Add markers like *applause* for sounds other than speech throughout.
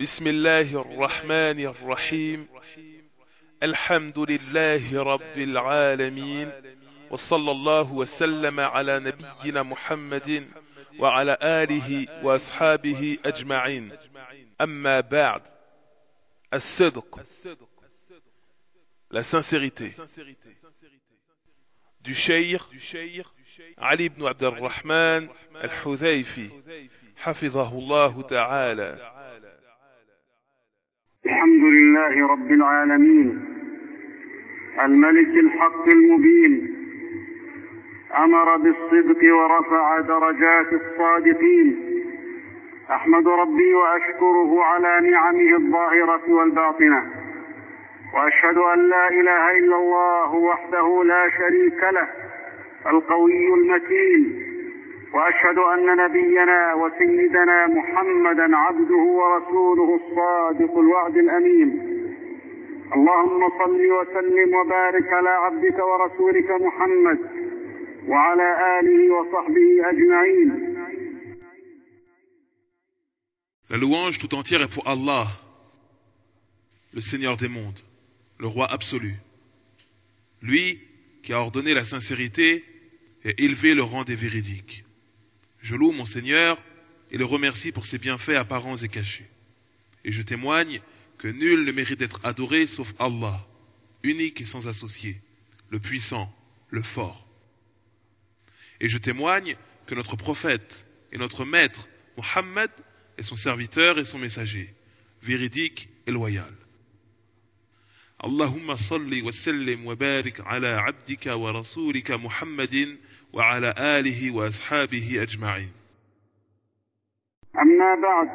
بسم الله الرحمن الرحيم. الحمد لله رب العالمين وصلى الله وسلم على نبينا محمد وعلى آله وأصحابه أجمعين. أما بعد الصدق la sincérité du cheikh Ali ibn Abd al-Rahman حفظه الله تعالى الحمد لله رب العالمين الملك الحق المبين أمر بالصدق ورفع درجات الصادقين أحمد ربي وأشكره على نعمه الظاهرة والباطنة وأشهد أن لا إله إلا الله وحده لا شريك له القوي المتين واشهد ان نبينا وسيدنا محمدا عبده ورسوله الصادق الوعد الامين اللهم صل وسلم وبارك على عبدك ورسولك محمد وعلى اله وصحبه اجمعين La louange tout entière est pour Allah, le Seigneur des mondes, le roi absolu. Lui qui a ordonné la sincérité et élevé le rang des véridiques. Je loue mon Seigneur et le remercie pour ses bienfaits apparents et cachés. Et je témoigne que nul ne mérite d'être adoré sauf Allah, unique et sans associé, le puissant, le fort. Et je témoigne que notre prophète et notre maître, Mohammed, est son serviteur et son messager, véridique et loyal. Allahumma salli wa sallim wa barik ala abdika wa rasulika Muhammadin وعلى آله وأصحابه أجمعين. أما بعد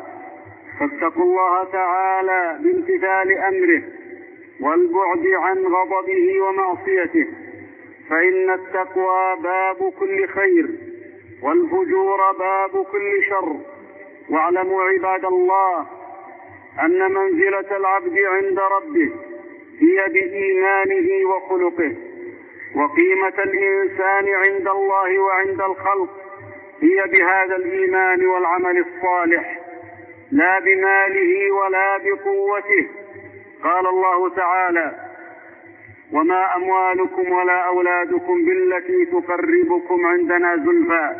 فاتقوا الله تعالى بامتثال أمره والبعد عن غضبه ومعصيته فإن التقوى باب كل خير والفجور باب كل شر. واعلموا عباد الله أن منزلة العبد عند ربه هي بإيمانه وخلقه. وقيمة الإنسان عند الله وعند الخلق هي بهذا الإيمان والعمل الصالح لا بماله ولا بقوته. قال الله تعالى وما أموالكم ولا أولادكم بالتي تقربكم عندنا زلفى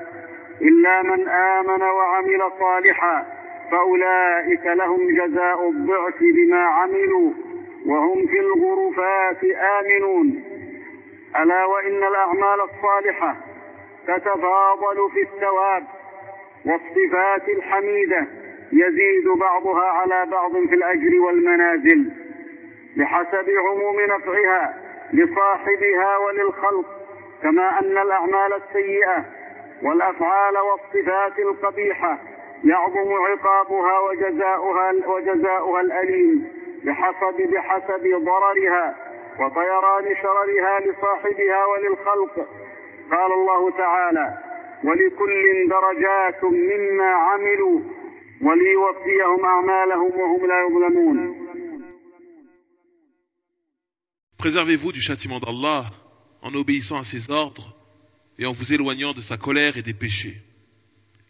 إلا من آمن وعمل صالحا فأولئك لهم جزاء الضعف بما عملوا وهم في الغرفات آمنون. ألا وإن الأعمال الصالحة تتفاضل في الثواب والصفات الحميدة يزيد بعضها على بعض في الأجر والمنازل بحسب عموم نفعها لصاحبها وللخلق كما أن الأعمال السيئة والأفعال والصفات القبيحة يعظم عقابها وجزاؤها وجزاؤها الأليم بحسب بحسب ضررها وطيران شررها لصاحبها وللخلق قال الله تعالى ولكل درجات مما عملوا وليوفيهم اعمالهم وهم لا يظلمون Préservez-vous du châtiment d'Allah en obéissant à ses ordres et en vous éloignant de sa colère et des péchés.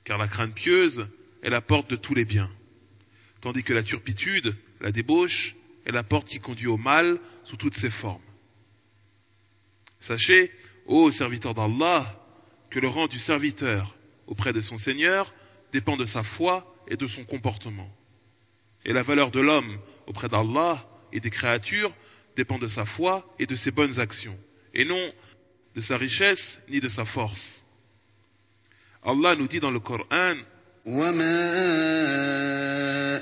Car la crainte pieuse est la porte de tous les biens, tandis que la turpitude, la débauche, est la porte qui conduit au mal sous toutes ses formes. Sachez, ô serviteur d'Allah, que le rang du serviteur auprès de son Seigneur dépend de sa foi et de son comportement. Et la valeur de l'homme auprès d'Allah et des créatures dépend de sa foi et de ses bonnes actions, et non de sa richesse ni de sa force. Allah nous dit dans le Coran,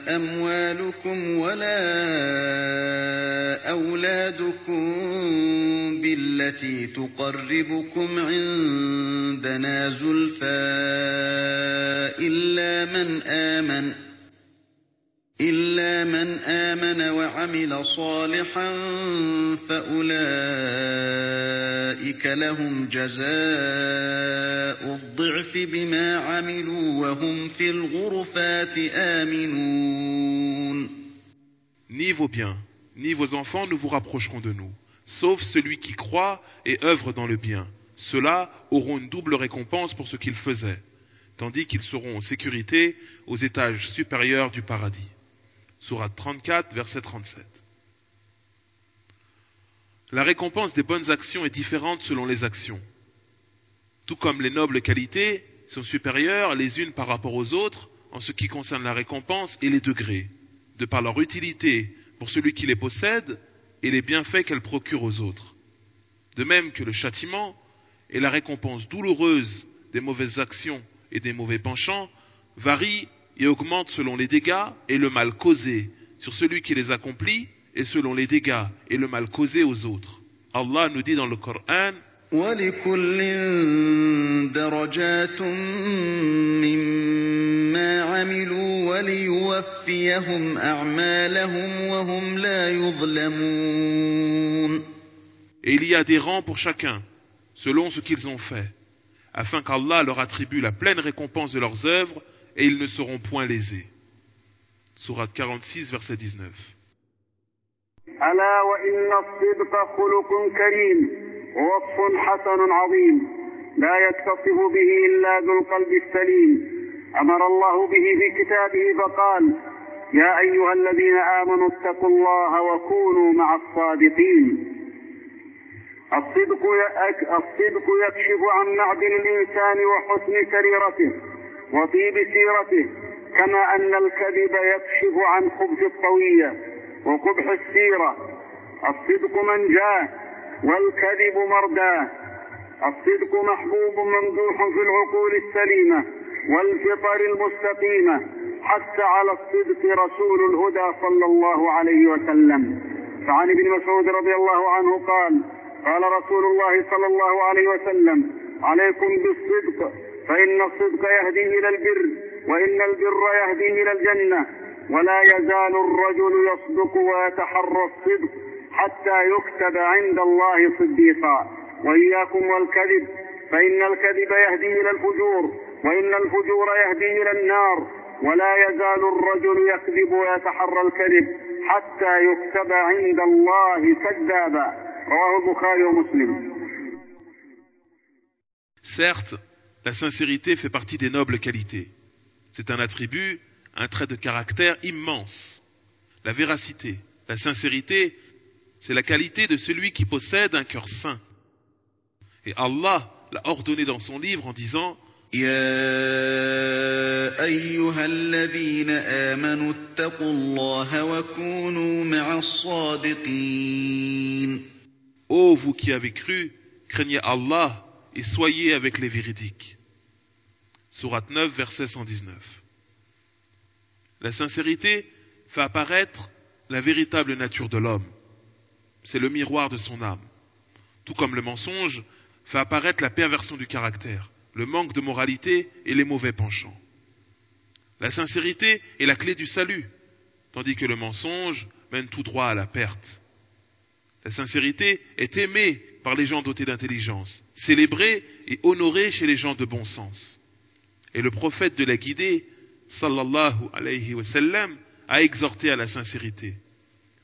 أموالكم ولا أولادكم بالتي تقربكم عندنا زلفى إلا من آمن إلا من آمن وعمل صالحا فأولئك لهم جزاء الضعف بما عملوا وهم في الغرفات آمنون Ni vos biens, ni vos enfants ne vous rapprocheront de nous, sauf celui qui croit et œuvre dans le bien. Ceux-là auront une double récompense pour ce qu'ils faisaient, tandis qu'ils seront en sécurité aux étages supérieurs du paradis. Sourate 34, verset 37. La récompense des bonnes actions est différente selon les actions. Tout comme les nobles qualités sont supérieures les unes par rapport aux autres en ce qui concerne la récompense et les degrés, de par leur utilité pour celui qui les possède et les bienfaits qu'elles procurent aux autres. De même que le châtiment et la récompense douloureuse des mauvaises actions et des mauvais penchants varient et augmentent selon les dégâts et le mal causé sur celui qui les accomplit et selon les dégâts et le mal causé aux autres. Allah nous dit dans le Coran Et il y a des rangs pour chacun, selon ce qu'ils ont fait, afin qu'Allah leur attribue la pleine récompense de leurs œuvres et ils ne seront point lésés. Sourate 46, verset 19. ألا وإن الصدق خلق كريم ووصف حسن عظيم لا يتصف به إلا ذو القلب السليم أمر الله به في كتابه فقال يا أيها الذين آمنوا اتقوا الله وكونوا مع الصادقين الصدق الصدق يكشف عن معدن الإنسان وحسن سريرته وطيب سيرته كما أن الكذب يكشف عن خبث الطوية وقبح السيرة. الصدق منجاه والكذب مرداه الصدق محبوب ممدوح في العقول السليمة والفطر المستقيمة. حث على الصدق رسول الهدى صلى الله عليه وسلم. فعن ابن مسعود رضي الله عنه قال قال رسول الله صلى الله عليه وسلم عليكم بالصدق. فإن الصدق يهدي إلى البر وإن البر يهدي إلى الجنة. ولا يزال الرجل يصدق ويتحرى الصدق حتى يكتب عند الله صديقا. وإياكم والكذب فإن الكذب يهدي إلى الفجور وإن الفجور يهدي إلى النار. ولا يزال الرجل يكذب ويتحرى الكذب حتى يكتب عند الله كذابا. رواه البخاري ومسلم. Certes, La sincérité fait partie des nobles qualités. C'est un attribut, un trait de caractère immense. La véracité, la sincérité, c'est la qualité de celui qui possède un cœur saint. Et Allah l'a ordonné dans son livre en disant Ô vous qui avez cru, craignez Allah et soyez avec les véridiques. Sourate 9, verset 119. La sincérité fait apparaître la véritable nature de l'homme. C'est le miroir de son âme. Tout comme le mensonge fait apparaître la perversion du caractère, le manque de moralité et les mauvais penchants. La sincérité est la clé du salut, tandis que le mensonge mène tout droit à la perte. La sincérité est aimée par les gens dotés d'intelligence, célébrée et honorée chez les gens de bon sens. Et le prophète de la guidée, sallallahu alayhi wa sallam, a exhorté à la sincérité.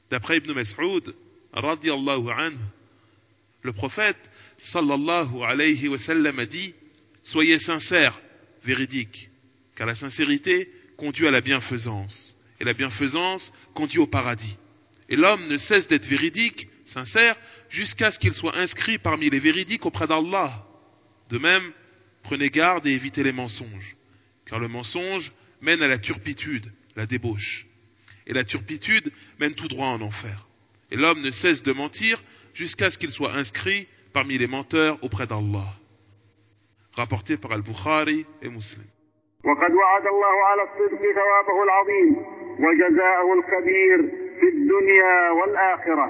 D'après Ibn Mas'ud, radiallahu anhu, le prophète, sallallahu alayhi wa sallam, a dit Soyez sincères, véridiques, car la sincérité conduit à la bienfaisance, et la bienfaisance conduit au paradis. Et l'homme ne cesse d'être véridique, sincère, jusqu'à ce qu'il soit inscrit parmi les véridiques auprès d'Allah. De même, prenez garde et évitez les mensonges, car le mensonge mène à la turpitude, la débauche. Et la turpitude mène tout droit en enfer. Et l'homme ne cesse de mentir jusqu'à ce qu'il soit inscrit parmi les menteurs auprès d'Allah. Rapporté par Al-Bukhari et Muslim. وقد وعد الله على الصدق ثوابه العظيم وجزاءه الكبير في الدنيا والآخرة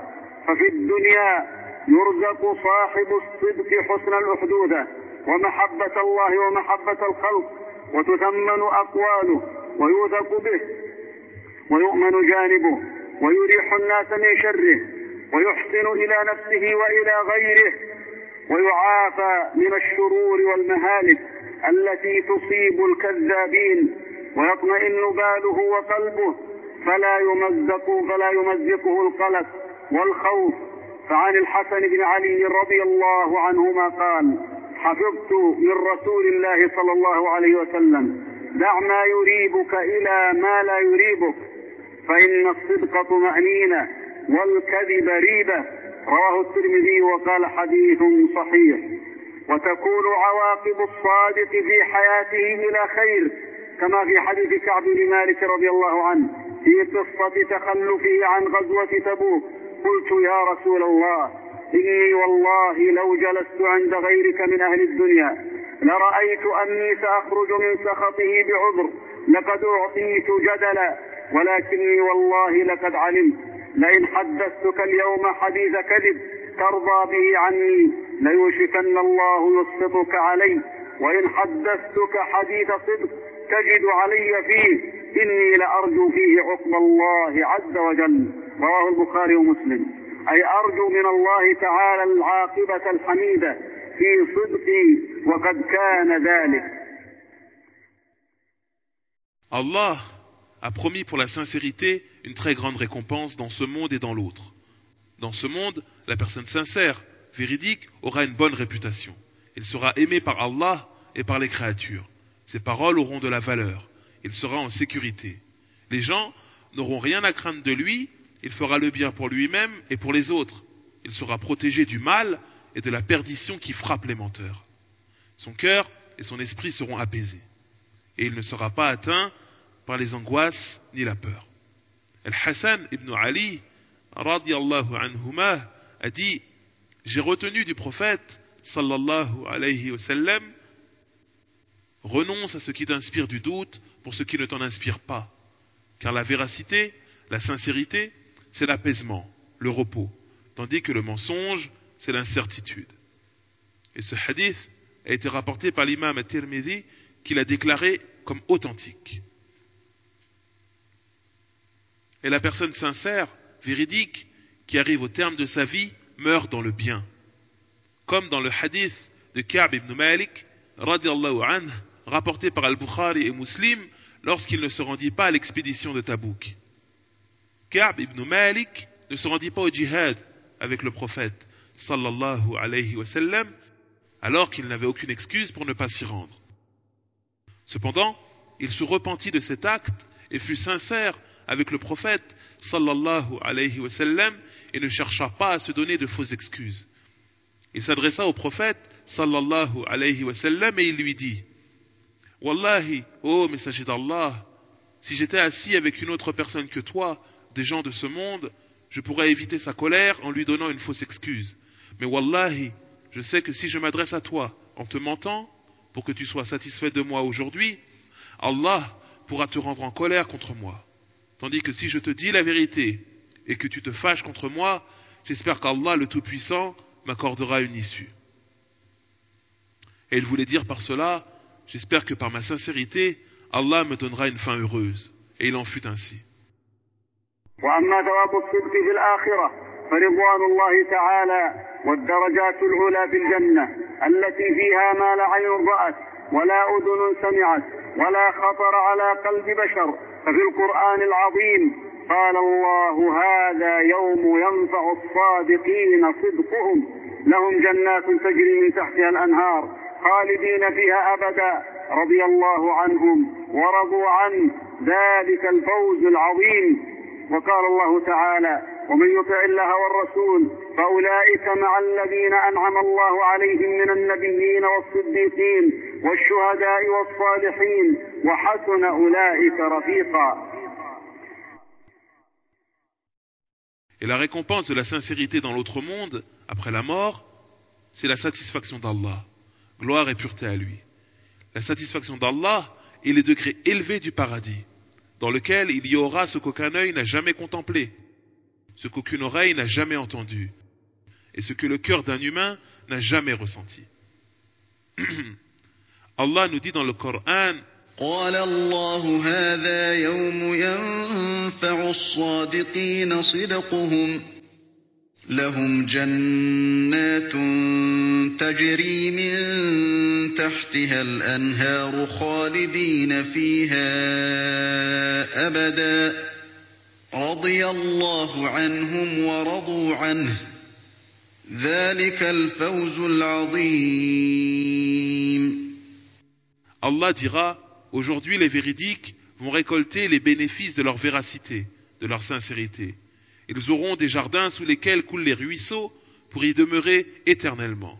ففي الدنيا يرزق صاحب الصدق حسن الأحدوثة ومحبة الله ومحبة الخلق وتثمن أقواله ويوثق به ويؤمن جانبه ويريح الناس من شره ويحسن إلى نفسه وإلى غيره ويعافى من الشرور والمهالك التي تصيب الكذابين ويطمئن باله وقلبه فلا يمزق فلا يمزقه القلق والخوف. فعن الحسن بن علي رضي الله عنهما قال حفظت من رسول الله صلى الله عليه وسلم دع ما يريبك إلى ما لا يريبك فإن الصدق طمأنينة والكذب ريبة. رواه الترمذي وقال حديث صحيح. وتكون عواقب الصادق في حياته إلى خير كما في حديث كعب بن مالك رضي الله عنه في قصة تخلفه عن غزوة تبوك. قلت يا رسول الله إني والله لو جلست عند غيرك من أهل الدنيا لرأيت أني سأخرج من سخطه بعذر لقد أعطيت جدلا ولكني والله لقد علمت لئن حدثتك اليوم حديث كذب ترضى به عني ليوشكن الله يسقطك علي وإن حدثتك حديث صدق تجد علي فيه إني لأرجو فيه عقب الله عز وجل. رواه البخاري ومسلم أي أرجو من الله تعالى العاقبة الحميدة في صدقي وقد كان ذلك Allah a promis pour la sincérité une très grande récompense dans ce monde et dans l'autre. Dans ce monde, la personne sincère, véridique, aura une bonne réputation. Il sera aimé par Allah et par les créatures. Ses paroles auront de la valeur. Il sera en sécurité. Les gens n'auront rien à craindre de lui. il fera le bien pour lui-même et pour les autres. Il sera protégé du mal et de la perdition qui frappe les menteurs. Son cœur et son esprit seront apaisés. Et il ne sera pas atteint par les angoisses ni la peur. Al-Hassan ibn Ali, radiallahu anhuma, a dit J'ai retenu du prophète, sallallahu alayhi wa sallam, renonce à ce qui t'inspire du doute pour ce qui ne t'en inspire pas. Car la véracité, la sincérité, c'est l'apaisement, le repos, tandis que le mensonge, c'est l'incertitude. Et ce hadith a été rapporté par l'imam at-Tirmidhi qui l'a déclaré comme authentique. Et la personne sincère, véridique, qui arrive au terme de sa vie, meurt dans le bien. Comme dans le hadith de Ka'b ibn Malik, radiallahu anhu, rapporté par Al-Bukhari et Muslim, lorsqu'il ne se rendit pas à l'expédition de Tabouk. Ka'b ibn Malik ne se rendit pas au djihad avec le prophète, sallallahu alayhi wa alors qu'il n'avait aucune excuse pour ne pas s'y rendre. Cependant, il se repentit de cet acte et fut sincère avec le prophète sallallahu alayhi wa et ne chercha pas à se donner de fausses excuses. Il s'adressa au prophète sallallahu alayhi wa et il lui dit Wallahi, ô messager d'Allah, si j'étais assis avec une autre personne que toi, des gens de ce monde, je pourrais éviter sa colère en lui donnant une fausse excuse. Mais Wallahi, je sais que si je m'adresse à toi en te mentant, pour que tu sois satisfait de moi aujourd'hui, Allah pourra te rendre en colère contre moi. Tandis que si je te dis la vérité et que tu te fâches contre moi, j'espère qu'Allah le Tout-Puissant m'accordera une issue. Et il voulait dire par cela, j'espère que par ma sincérité, Allah me donnera une fin heureuse. Et il en fut ainsi. وأما ثواب الصدق في الآخرة فرضوان الله تعالى والدرجات العلى في الجنة التي فيها ما لا عين رأت ولا أذن سمعت ولا خطر على قلب بشر. ففي القرآن العظيم قال الله هذا يوم ينفع الصادقين صدقهم. لهم جنات تجري من تحتها الأنهار خالدين فيها أبدا. رضي الله عنهم ورضوا عنه. ذلك الفوز العظيم. وقال الله تعالى ومن يطع الله والرسول فأولئك مع الذين أنعم الله عليهم من النبيين والصديقين والشهداء والصالحين وحسن أولئك رفيقا Et la récompense de la sincérité dans l'autre monde, après la mort, c'est la satisfaction d'Allah. Gloire et pureté à lui. La satisfaction d'Allah est les degrés élevés du paradis, dans lequel il y aura ce qu'aucun œil n'a jamais contemplé, ce qu'aucune oreille n'a jamais entendu, et ce que le cœur d'un humain n'a jamais ressenti. *clears throat* Allah nous dit dans le Coran قال الله هذا يوم ينفع الصادقين صدقهم لهم جنات تجري من تحتها الأنهار خالدين فيها أبدا رضي الله عنهم ورضوا عنه ذلك الفوز العظيم Allah dira Aujourd'hui les véridiques vont récolter les bénéfices de leur véracité de leur sincérité. Ils auront des jardins sous lesquels coulent les ruisseaux pour y demeurer éternellement.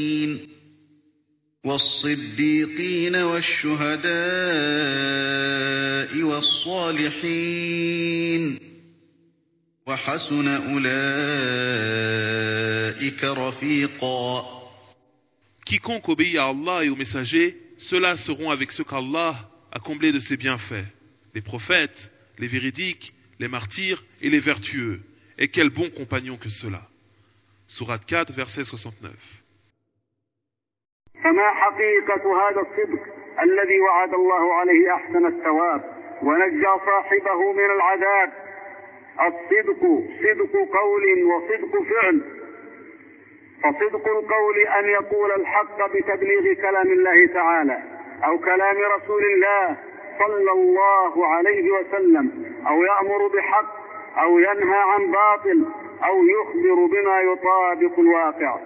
والصديقين والشهداء والصالحين وحسن أولئك رفيقا Quiconque obéit à Allah et aux messagers, ceux-là seront avec ceux qu'Allah a comblés de ses bienfaits, les prophètes, les véridiques, les martyrs et les vertueux. Et quel bon compagnon que cela. Surat 4, verset 69. فما حقيقة هذا الصدق الذي وعد الله عليه أحسن الثواب ونجى صاحبه من العذاب؟ الصدق صدق قول وصدق فعل. فصدق القول أن يقول الحق بتبليغ كلام الله تعالى أو كلام رسول الله صلى الله عليه وسلم أو يأمر بحق أو ينهى عن باطل أو يخبر بما يطابق الواقع.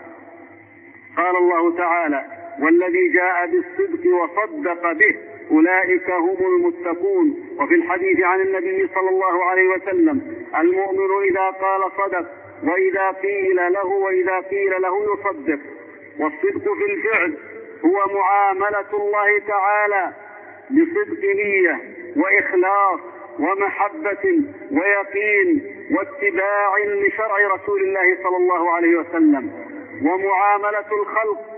قال الله تعالى والذي جاء بالصدق وصدق به أولئك هم المتقون. وفي الحديث عن النبي صلى الله عليه وسلم المؤمن إذا قال صدق وإذا قيل له وإذا قيل له يصدق. والصدق في الفعل هو معاملة الله تعالى بصدق نية وإخلاص ومحبة ويقين واتباع لشرع رسول الله صلى الله عليه وسلم. ومعاملة الخلق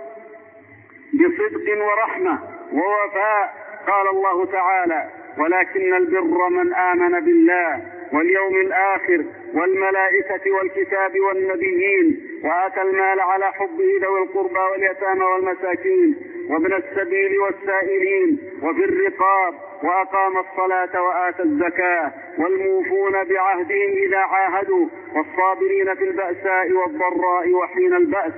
بصدق ورحمة ووفاء قال الله تعالى ولكن البر من آمن بالله واليوم الآخر والملائكة والكتاب والنبيين وآتى المال على حبه ذوي القربى واليتامى والمساكين وابن السبيل والسائلين وفي الرقاب وأقام الصلاة وآتى الزكاة والموفون بعهدهم إذا عاهدوا والصابرين في البأساء والضراء وحين البأس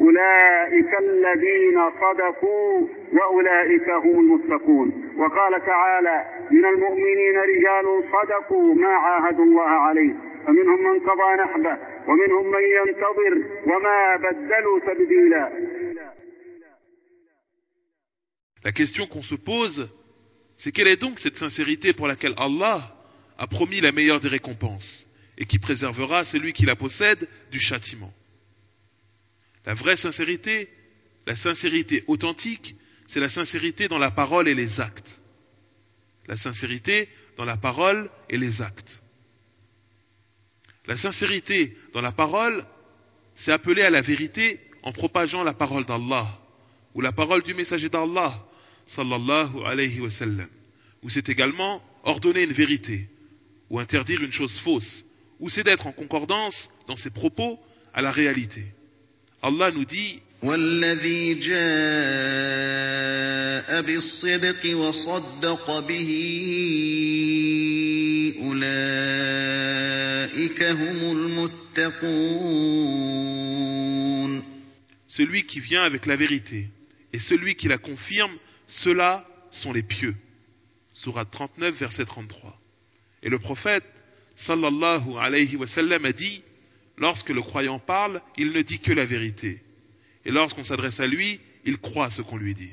أولئك الذين صدقوا وأولئك هم المتقون وقال تعالى من المؤمنين رجال صدقوا ما عاهدوا الله عليه فمنهم من قضى نحبه ومنهم من ينتظر وما بدلوا تبديلا La question qu'on se pose, c'est quelle est donc cette sincérité pour laquelle Allah a promis la meilleure des récompenses et qui préservera celui qui la possède du châtiment. La vraie sincérité, la sincérité authentique, c'est la sincérité dans la parole et les actes. La sincérité dans la parole et les actes. La sincérité dans la parole, c'est appeler à la vérité en propageant la parole d'Allah ou la parole du messager d'Allah sallallahu alayhi wa sallam. Ou c'est également ordonner une vérité ou interdire une chose fausse ou c'est d'être en concordance dans ses propos à la réalité. Allah nous dit والذي جاء بالصدق وصدق به أولئك هم المتقون Celui qui vient avec la vérité et celui qui la confirme, ceux-là sont les pieux. Surat 39, verset 33. Et le prophète, sallallahu alayhi wa sallam, a dit Lorsque le croyant parle, il ne dit que la vérité. Et lorsqu'on s'adresse à lui, il croit ce qu'on lui dit.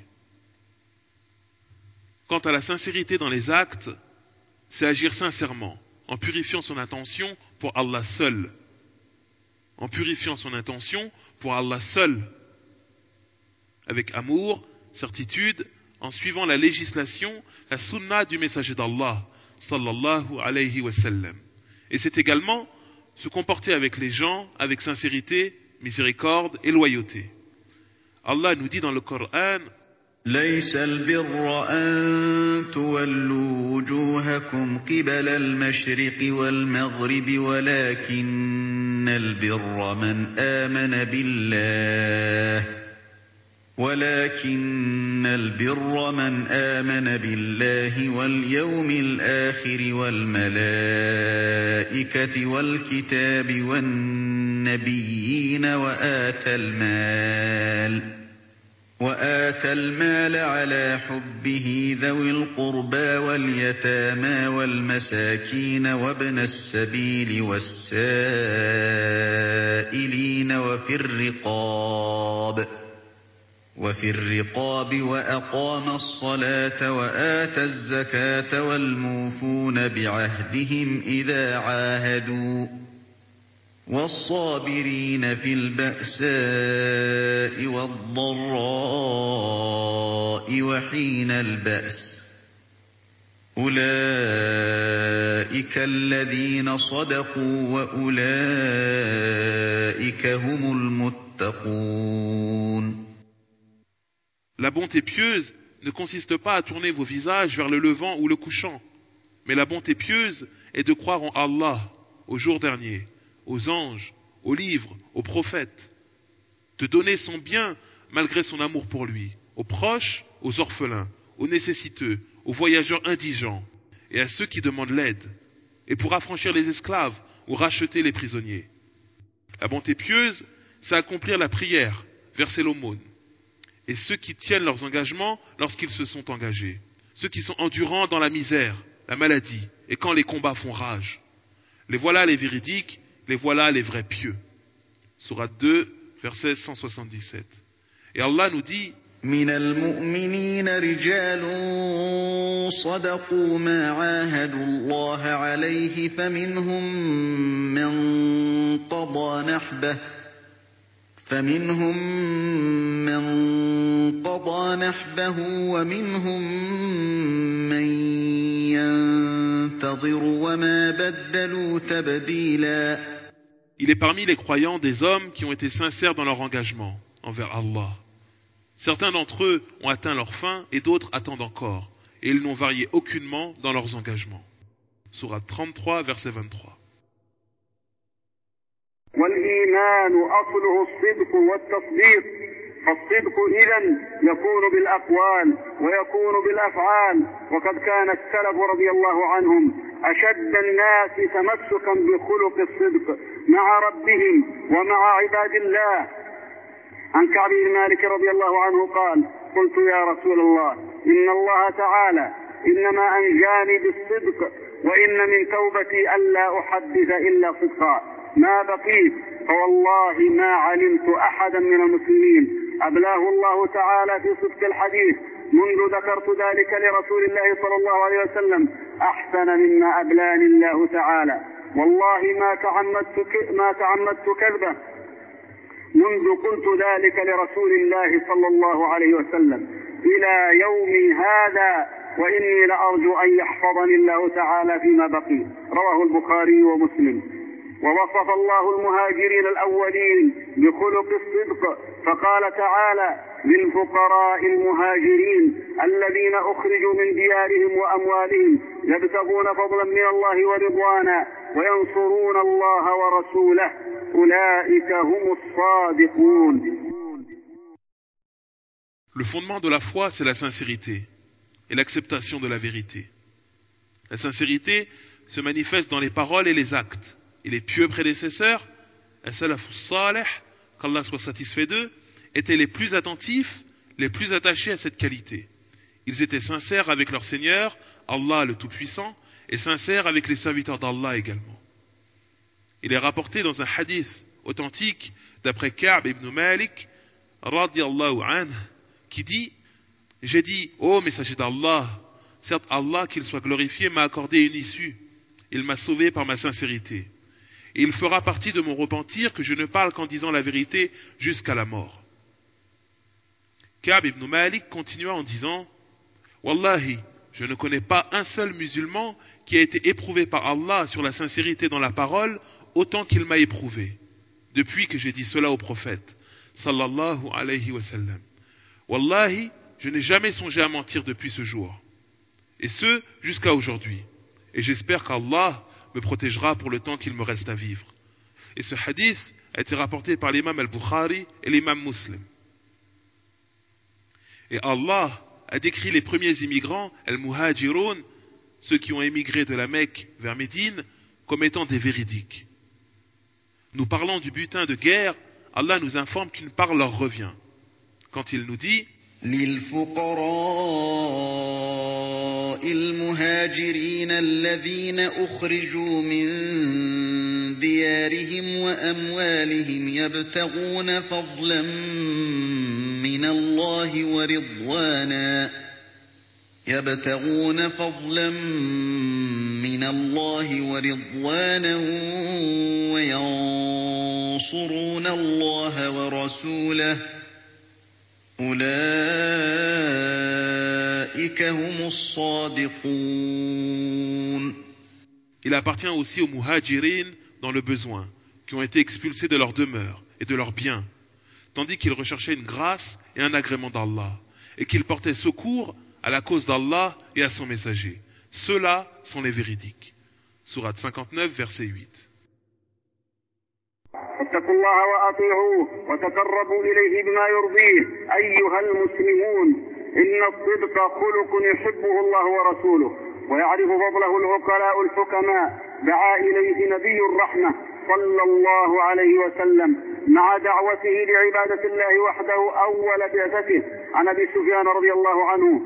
Quant à la sincérité dans les actes, c'est agir sincèrement, en purifiant son intention pour Allah seul. En purifiant son intention pour Allah seul. Avec amour, certitude, en suivant la législation, la sunna du messager d'Allah, sallallahu alayhi wa. Et c'est également se comporter avec les gens avec sincérité, miséricorde et loyauté. Allah nous dit dans le Coran ليس البر أن تولوا وجوهكم قبل المشرق والمغرب ولكن البر من آمن بالله ولكن الْبِرَّ مَنْ آمَنَ بِاللَّهِ وَالْيَوْمِ الْآخِرِ وَالْمَلَائِكَةِ وَالْكِتَابِ وَالنَّبِيِّينَ وَآتَى الْمَالَ عَلَىٰ حُبِّهِ ذَوِي الْقُرْبَىٰ وَالْيَتَامَىٰ وَالْمَسَاكِينَ وَابْنَ السَّبِيلِ وَالسَّائِلِينَ وَفِي الرِّقَابِ وَأَقَامَ الصَّلَاةَ وَآتَى الزَّكَاةَ وَالْمُوفُونَ بِعَهْدِهِمْ إِذَا عَاهَدُوا ۖ وَالصَّابِرِينَ فِي الْبَأْسَاءِ وَالضَّرَّاءِ وَحِينَ الْبَأْسِ ۗ أُولَٰئِكَ الَّذِينَ صَدَقُوا ۖ وَأُولَٰئِكَ هُمُ الْمُتَّقُونَ La bonté pieuse ne consiste pas à tourner vos visages vers le levant ou le couchant, mais la bonté pieuse est de croire en Allah, au jour dernier, aux anges, aux livres, aux prophètes, de donner son bien malgré son amour pour lui, aux proches, aux orphelins, aux nécessiteux, aux voyageurs indigents et à ceux qui demandent l'aide, et pour affranchir les esclaves ou racheter les prisonniers. La bonté pieuse, c'est accomplir la prière, verser l'aumône, et ceux qui tiennent leurs engagements lorsqu'ils se sont engagés, ceux qui sont endurants dans la misère, la maladie, et quand les combats font rage. Les voilà les véridiques, les voilà les vrais pieux. Surat 2, verset 177. Et Allah nous dit من المؤمنين رجال صدقوا ما عاهدوا الله عليه فمنهم من قضى نحبه فمنهم من قضى نحبه ومنهم من ينتظر وما بدلوا تبديلا Il est parmi les croyants des hommes qui ont été sincères dans leur engagement envers Allah. Certains d'entre eux ont atteint leur fin et d'autres attendent encore, et ils n'ont varié aucunement dans leurs engagements. Surat 33, verset 23. والإيمان أصله الصدق والتصديق. فالصدق إذا يكون بالأقوال ويكون بالأفعال. وقد كان السلف رضي الله عنهم أشد الناس تمسكا بخلق الصدق مع ربهم ومع عباد الله. عن كعب بن مالك رضي الله عنه قال قلت يا رسول الله إن الله تعالى إنما أنجاني بالصدق وإن من توبتي ألا أحدث إلا صدقا. ما بقيت. فوالله ما علمت أحدا من المسلمين. أبلاه الله تعالى في صدق الحديث. منذ ذكرت ذلك لرسول الله صلى الله عليه وسلم أحسن مما أبلاني الله تعالى. والله ما تعمدت ما تعمدت كذبه. منذ قلت ذلك لرسول الله صلى الله عليه وسلم. إلى يوم هذا وإني لأرجو أن يحفظني الله تعالى فيما بقي. رواه البخاري ومسلم. ووصف الله المهاجرين الأولين بخلق الصدق فقال تعالى للفقراء المهاجرين الذين أخرجوا من ديارهم وأموالهم يبتغون فضلا من الله ورضوانا وينصرون الله ورسوله أولئك هم الصادقون Le fondement de la foi, c'est la sincérité et l'acceptation de la vérité. La sincérité se manifeste dans les paroles et les actes. Et les pieux prédécesseurs, qu'Allah soit satisfait d'eux, étaient les plus attentifs, les plus attachés à cette qualité. Ils étaient sincères avec leur Seigneur, Allah le Tout-Puissant, et sincères avec les serviteurs d'Allah également. Il est rapporté dans un hadith authentique d'après Ka'b ibn Malik, radiallahu anhu, qui dit J'ai dit, ô messager d'Allah, certes Allah, qu'il soit glorifié, m'a accordé une issue. Il m'a sauvé par ma sincérité. Et il fera partie de mon repentir que je ne parle qu'en disant la vérité jusqu'à la mort. Ka'b ibn Malik continua en disant Wallahi, je ne connais pas un seul musulman qui a été éprouvé par Allah sur la sincérité dans la parole autant qu'il m'a éprouvé, depuis que j'ai dit cela au prophète, sallallahu alayhi wa sallam. Wallahi, je n'ai jamais songé à mentir depuis ce jour, et ce jusqu'à aujourd'hui. Et j'espère qu'Allah me protégera pour le temps qu'il me reste à vivre. Et ce hadith a été rapporté par l'imam al-Bukhari et l'imam muslim. Et Allah a décrit les premiers immigrants, al-Muhajirun, ceux qui ont émigré de la Mecque vers Médine, comme étant des véridiques. Nous parlons du butin de guerre, Allah nous informe qu'une part leur revient. Quand il nous dit المهاجرين الذين أخرجوا من ديارهم وأموالهم يبتغون فضلا من الله ورضوانا يبتغون فضلا من الله ورضوانا وينصرون الله ورسوله. أولئك هم الصادقون Il appartient aussi aux muhajirin dans le besoin, qui ont été expulsés de leur demeure et de leurs biens, tandis qu'ils recherchaient une grâce et un agrément d'Allah, et qu'ils portaient secours à la cause d'Allah et à son messager. Ceux-là sont les véridiques. Sourate 59, verset 8. اتقوا الله وأطيعوه وتقربوا إليه بما يرضيه. أيها المسلمون إن الصدق خلق يحبه الله ورسوله ويعرف فضله العقلاء الحكماء. دعا إليه نبي الرحمة صلى الله عليه وسلم مع دعوته لعبادة الله وحده أول بعثته. عن أبي سفيان رضي الله عنه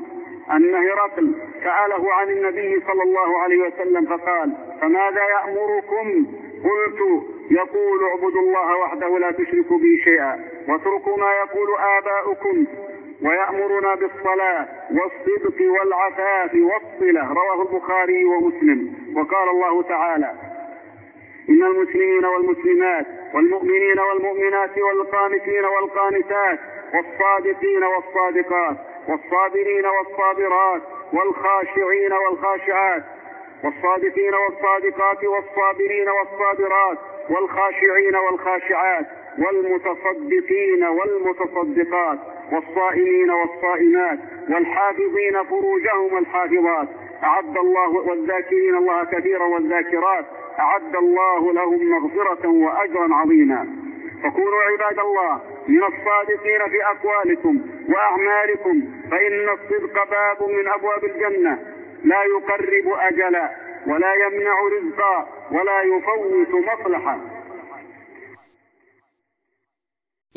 أن هرقل سأله عن النبي صلى الله عليه وسلم فقال فماذا يأمركم؟ قلت يقول اعبدوا الله وحده لا تشركوا به شيئا واتركوا ما يقول آباؤكم ويأمرنا بالصلاة والصدق والعفاف والصلة. رواه البخاري ومسلم. وقال الله تعالى إن المسلمين والمسلمات والمؤمنين والمؤمنات والقانتين والقانتات والصادقين والصادقات والصابرين والصابرات والخاشعين والخاشعات والصادقين والصادقات والصابرين والصابرات والخاشعين والخاشعات والمتصدقين والمتصدقات والصائمين والصائمات والحافظين فروجهم الحافظات. أعد الله والذاكرين الله كثيرا والذاكرات. أعد الله لهم مغفرة وأجرا عظيما. فكونوا عباد الله من الصادقين في أقوالكم وأعمالكم فإن الصدق باب من أبواب الجنة. لا يقرب أجلا ولا يمنع رزقا. ولا يفوت مصلحة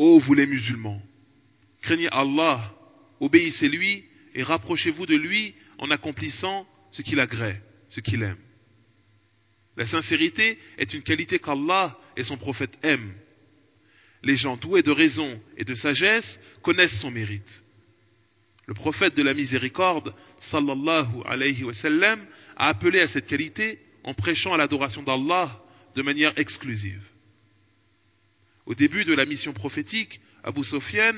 Ô vous les musulmans, craignez Allah, obéissez-lui et rapprochez-vous de lui en accomplissant ce qu'il agrée, ce qu'il aime. La sincérité est une qualité qu'Allah et son prophète aiment. Les gens doués de raison et de sagesse connaissent son mérite. Le prophète de la miséricorde, sallallahu alayhi wa sallam, a appelé à cette qualité en prêchant à l'adoration d'Allah de manière exclusive. Au début de la mission prophétique, Abu Sofyan,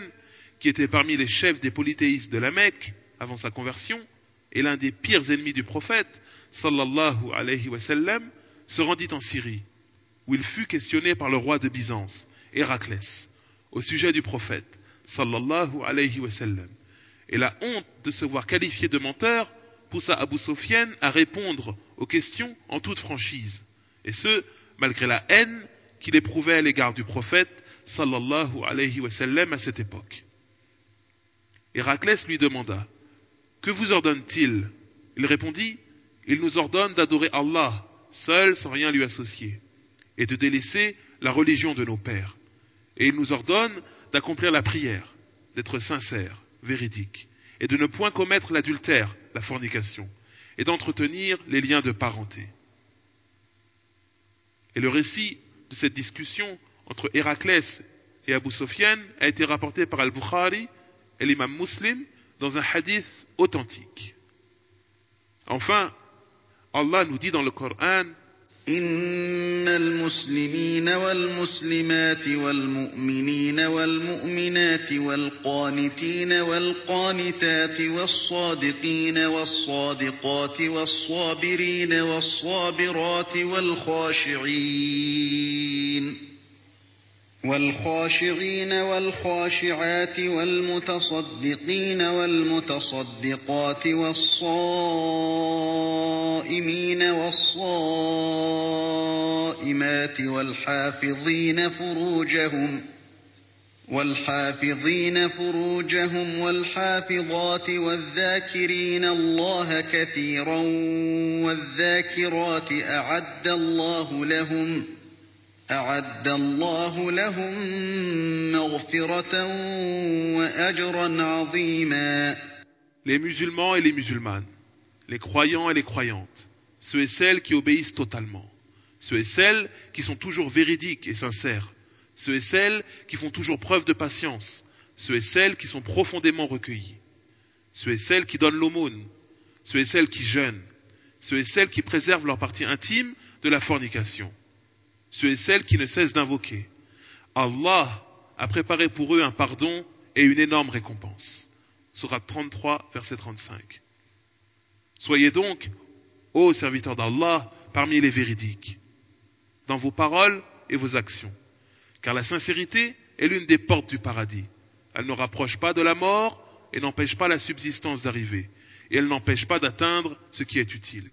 qui était parmi les chefs des polythéistes de la Mecque avant sa conversion, et l'un des pires ennemis du prophète, sallallahu alayhi wa sallam, se rendit en Syrie, où il fut questionné par le roi de Byzance, Héraclès, au sujet du prophète, sallallahu alayhi wa sallam. Et la honte de se voir qualifié de menteur poussa Abu Sofyan à répondre aux questions en toute franchise, et ce, malgré la haine qu'il éprouvait à l'égard du prophète, sallallahu alayhi wa sallam, à cette époque. Héraclès lui demanda, Que vous ordonne-t-il? Il répondit, Il nous ordonne d'adorer Allah, seul sans rien lui associer, et de délaisser la religion de nos pères. Et il nous ordonne d'accomplir la prière, d'être sincère, véridique, et de ne point commettre l'adultère, la fornication, et d'entretenir les liens de parenté. Et le récit de cette discussion entre Héraclès et Abu Sofyan a été rapporté par Al-Bukhari et l'imam Muslim dans un hadith authentique. Enfin, Allah nous dit dans le Coran إن المسلمين والمسلمات والمؤمنين والمؤمنات والقانتين والقانتات والصادقين والصادقات والصابرين والصابرات والخاشعين والخاشعين والخاشعات والمتصدقين والمتصدقات والصائمين والصائمات والحافظين فروجهم والحافظات والذاكرين الله كثيرا والذاكرات أعد الله لهم أعد الله لهم مغفرة وأجرا عظيما Les musulmans et les musulmanes, les croyants et les croyantes, ceux et celles qui obéissent totalement, ceux et celles qui sont toujours véridiques et sincères, ceux et celles qui font toujours preuve de patience, ceux et celles qui sont profondément recueillis, ceux et celles qui donnent l'aumône, ceux et celles qui jeûnent, ceux et celles qui préservent leur partie intime de la fornication, ceux et celles qui ne cessent d'invoquer. Allah a préparé pour eux un pardon et une énorme récompense. Surat 33, verset 35. Soyez donc, ô serviteurs d'Allah, parmi les véridiques, dans vos paroles et vos actions. Car la sincérité est l'une des portes du paradis. Elle ne rapproche pas de la mort et n'empêche pas la subsistance d'arriver. Et elle n'empêche pas d'atteindre ce qui est utile.